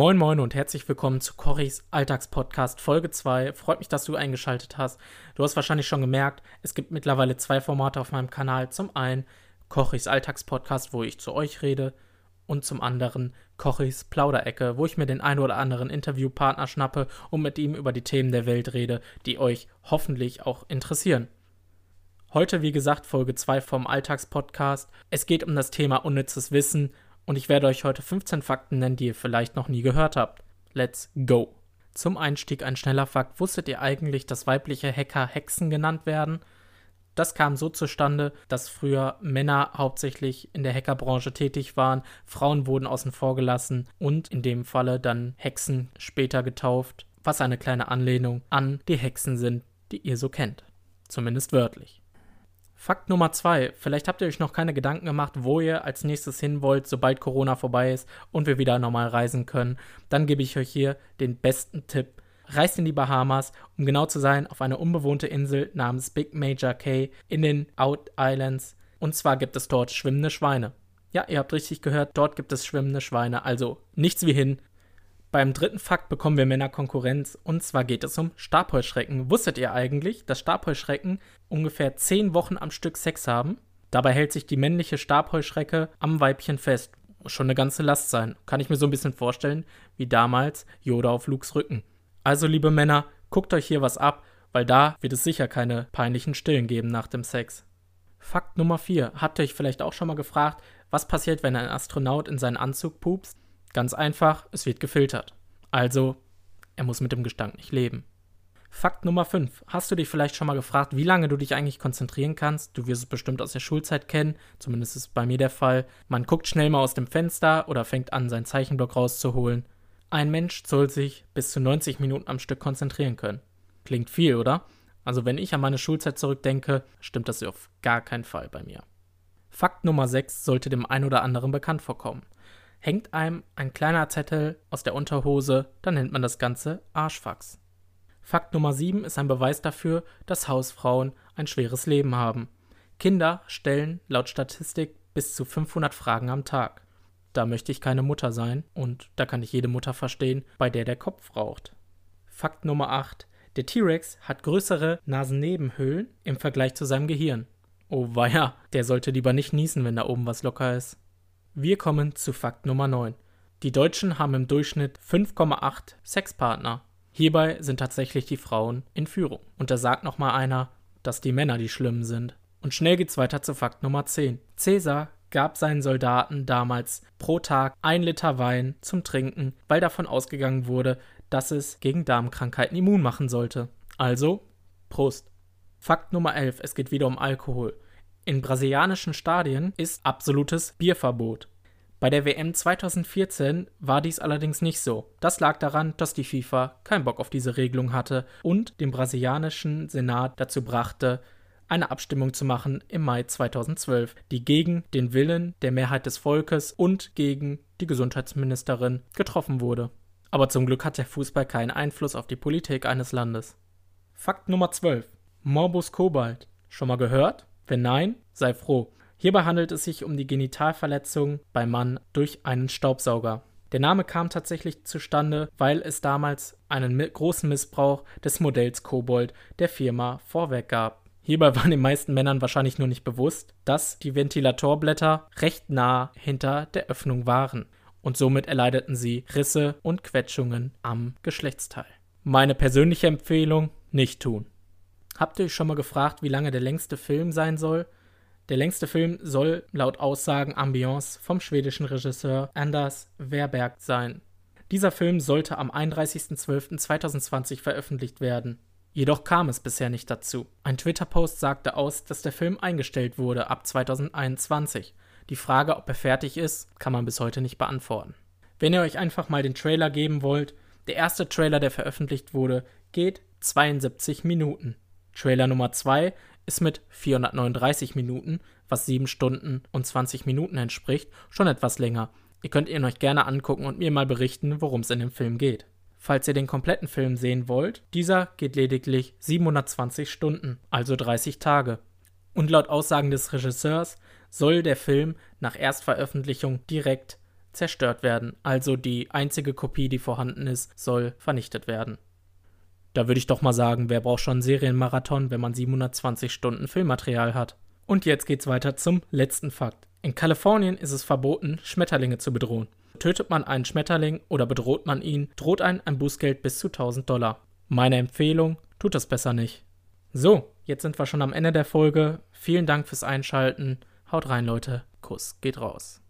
Moin Moin und herzlich willkommen zu Corys Alltagspodcast Folge 2. Freut mich, dass du eingeschaltet hast. Du hast wahrscheinlich schon gemerkt, es gibt mittlerweile zwei Formate auf meinem Kanal. Zum einen Corys Alltagspodcast, wo ich zu euch rede und zum anderen Corys Plauderecke, wo ich mir den einen oder anderen Interviewpartner schnappe und mit ihm über die Themen der Welt rede, die euch hoffentlich auch interessieren. Heute, wie gesagt, Folge 2 vom Alltagspodcast. Es geht um das Thema unnützes Wissen und ich werde euch heute 15 Fakten nennen, die ihr vielleicht noch nie gehört habt. Let's go! Zum Einstieg ein schneller Fakt. Wusstet ihr eigentlich, dass weibliche Hacker Hexen genannt werden? Das kam so zustande, dass früher Männer hauptsächlich in der Hackerbranche tätig waren, Frauen wurden außen vor gelassen und in dem Falle dann Hexen später getauft, was eine kleine Anlehnung an die Hexen sind, die ihr so kennt. Zumindest wörtlich. Fakt Nummer zwei. Vielleicht habt ihr euch noch keine Gedanken gemacht, wo ihr als nächstes hin wollt, sobald Corona vorbei ist und wir wieder normal reisen können. Dann gebe ich euch hier den besten Tipp. Reist in die Bahamas, um genau zu sein, auf eine unbewohnte Insel namens Big Major Cay in den Out Islands. Und zwar gibt es dort schwimmende Schweine. Ja, ihr habt richtig gehört, dort gibt es schwimmende Schweine. Also nichts wie hin, beim dritten Fakt bekommen wir Männer Konkurrenz und zwar geht es um Stabheuschrecken. Wusstet ihr eigentlich, dass Stabheuschrecken ungefähr 10 Wochen am Stück Sex haben? Dabei hält sich die männliche Stabheuschrecke am Weibchen fest. Schon eine ganze Last sein. Kann ich mir so ein bisschen vorstellen, wie damals Yoda auf Lukes Rücken. Also, liebe Männer, guckt euch hier was ab, weil da wird es sicher keine peinlichen Stillen geben nach dem Sex. Fakt Nummer 4. Habt ihr euch vielleicht auch schon mal gefragt, was passiert, wenn ein Astronaut in seinen Anzug pupst? Ganz einfach, es wird gefiltert. Also, er muss mit dem Gestank nicht leben. Fakt Nummer 5. Hast du dich vielleicht schon mal gefragt, wie lange du dich eigentlich konzentrieren kannst? Du wirst es bestimmt aus der Schulzeit kennen, zumindest ist es bei mir der Fall. Man guckt schnell mal aus dem Fenster oder fängt an, seinen Zeichenblock rauszuholen. Ein Mensch soll sich bis zu 90 Minuten am Stück konzentrieren können. Klingt viel, oder? Also wenn ich an meine Schulzeit zurückdenke, stimmt das auf gar keinen Fall bei mir. Fakt Nummer 6 sollte dem einen oder anderen bekannt vorkommen. Hängt einem ein kleiner Zettel aus der Unterhose, dann nennt man das Ganze Arschfax. Fakt Nummer 7 ist ein Beweis dafür, dass Hausfrauen ein schweres Leben haben. Kinder stellen laut Statistik bis zu 500 Fragen am Tag. Da möchte ich keine Mutter sein und da kann ich jede Mutter verstehen, bei der der Kopf raucht. Fakt Nummer 8. Der T-Rex hat größere Nasennebenhöhlen im Vergleich zu seinem Gehirn. Oh weia, der sollte lieber nicht niesen, wenn da oben was locker ist. Wir kommen zu Fakt Nummer 9. Die Deutschen haben im Durchschnitt 5,8 Sexpartner. Hierbei sind tatsächlich die Frauen in Führung. Und da sagt nochmal einer, dass die Männer die Schlimmen sind. Und schnell geht's weiter zu Fakt Nummer 10. Cäsar gab seinen Soldaten damals pro Tag ein Liter Wein zum Trinken, weil davon ausgegangen wurde, dass es gegen Darmkrankheiten immun machen sollte. Also, Prost. Fakt Nummer 11. Es geht wieder um Alkohol. In brasilianischen Stadien ist absolutes Bierverbot. Bei der WM 2014 war dies allerdings nicht so. Das lag daran, dass die FIFA keinen Bock auf diese Regelung hatte und den brasilianischen Senat dazu brachte, eine Abstimmung zu machen im Mai 2012, die gegen den Willen der Mehrheit des Volkes und gegen die Gesundheitsministerin getroffen wurde. Aber zum Glück hat der Fußball keinen Einfluss auf die Politik eines Landes. Fakt Nummer 12. Morbus Cobalt. Schon mal gehört? Wenn nein, sei froh. Hierbei handelt es sich um die Genitalverletzung beim Mann durch einen Staubsauger. Der Name kam tatsächlich zustande, weil es damals einen großen Missbrauch des Modells Kobold der Firma Vorwerk gab. Hierbei war den meisten Männern wahrscheinlich nur nicht bewusst, dass die Ventilatorblätter recht nah hinter der Öffnung waren und somit erleideten sie Risse und Quetschungen am Geschlechtsteil. Meine persönliche Empfehlung, nicht tun. Habt ihr euch schon mal gefragt, wie lange der längste Film sein soll? Der längste Film soll laut Aussagen Ambiance vom schwedischen Regisseur Anders Werberg sein. Dieser Film sollte am 31.12.2020 veröffentlicht werden. Jedoch kam es bisher nicht dazu. Ein Twitter-Post sagte aus, dass der Film eingestellt wurde ab 2021. Die Frage, ob er fertig ist, kann man bis heute nicht beantworten. Wenn ihr euch einfach mal den Trailer geben wollt, der erste Trailer, der veröffentlicht wurde, geht 72 Minuten. Trailer Nummer 2 ist mit 439 Minuten, was 7 Stunden und 20 Minuten entspricht, schon etwas länger. Ihr könnt ihn euch gerne angucken und mir mal berichten, worum es in dem Film geht. Falls ihr den kompletten Film sehen wollt, dieser geht lediglich 720 Stunden, also 30 Tage. Und laut Aussagen des Regisseurs soll der Film nach Erstveröffentlichung direkt zerstört werden. Also die einzige Kopie, die vorhanden ist, soll vernichtet werden. Da würde ich doch mal sagen, wer braucht schon einen Serienmarathon, wenn man 720 Stunden Filmmaterial hat? Und jetzt geht's weiter zum letzten Fakt. In Kalifornien ist es verboten, Schmetterlinge zu bedrohen. Tötet man einen Schmetterling oder bedroht man ihn, droht ein ein Bußgeld bis zu 1000 Dollar. Meine Empfehlung, tut das besser nicht. So, jetzt sind wir schon am Ende der Folge. Vielen Dank fürs Einschalten. Haut rein, Leute. Kuss geht raus.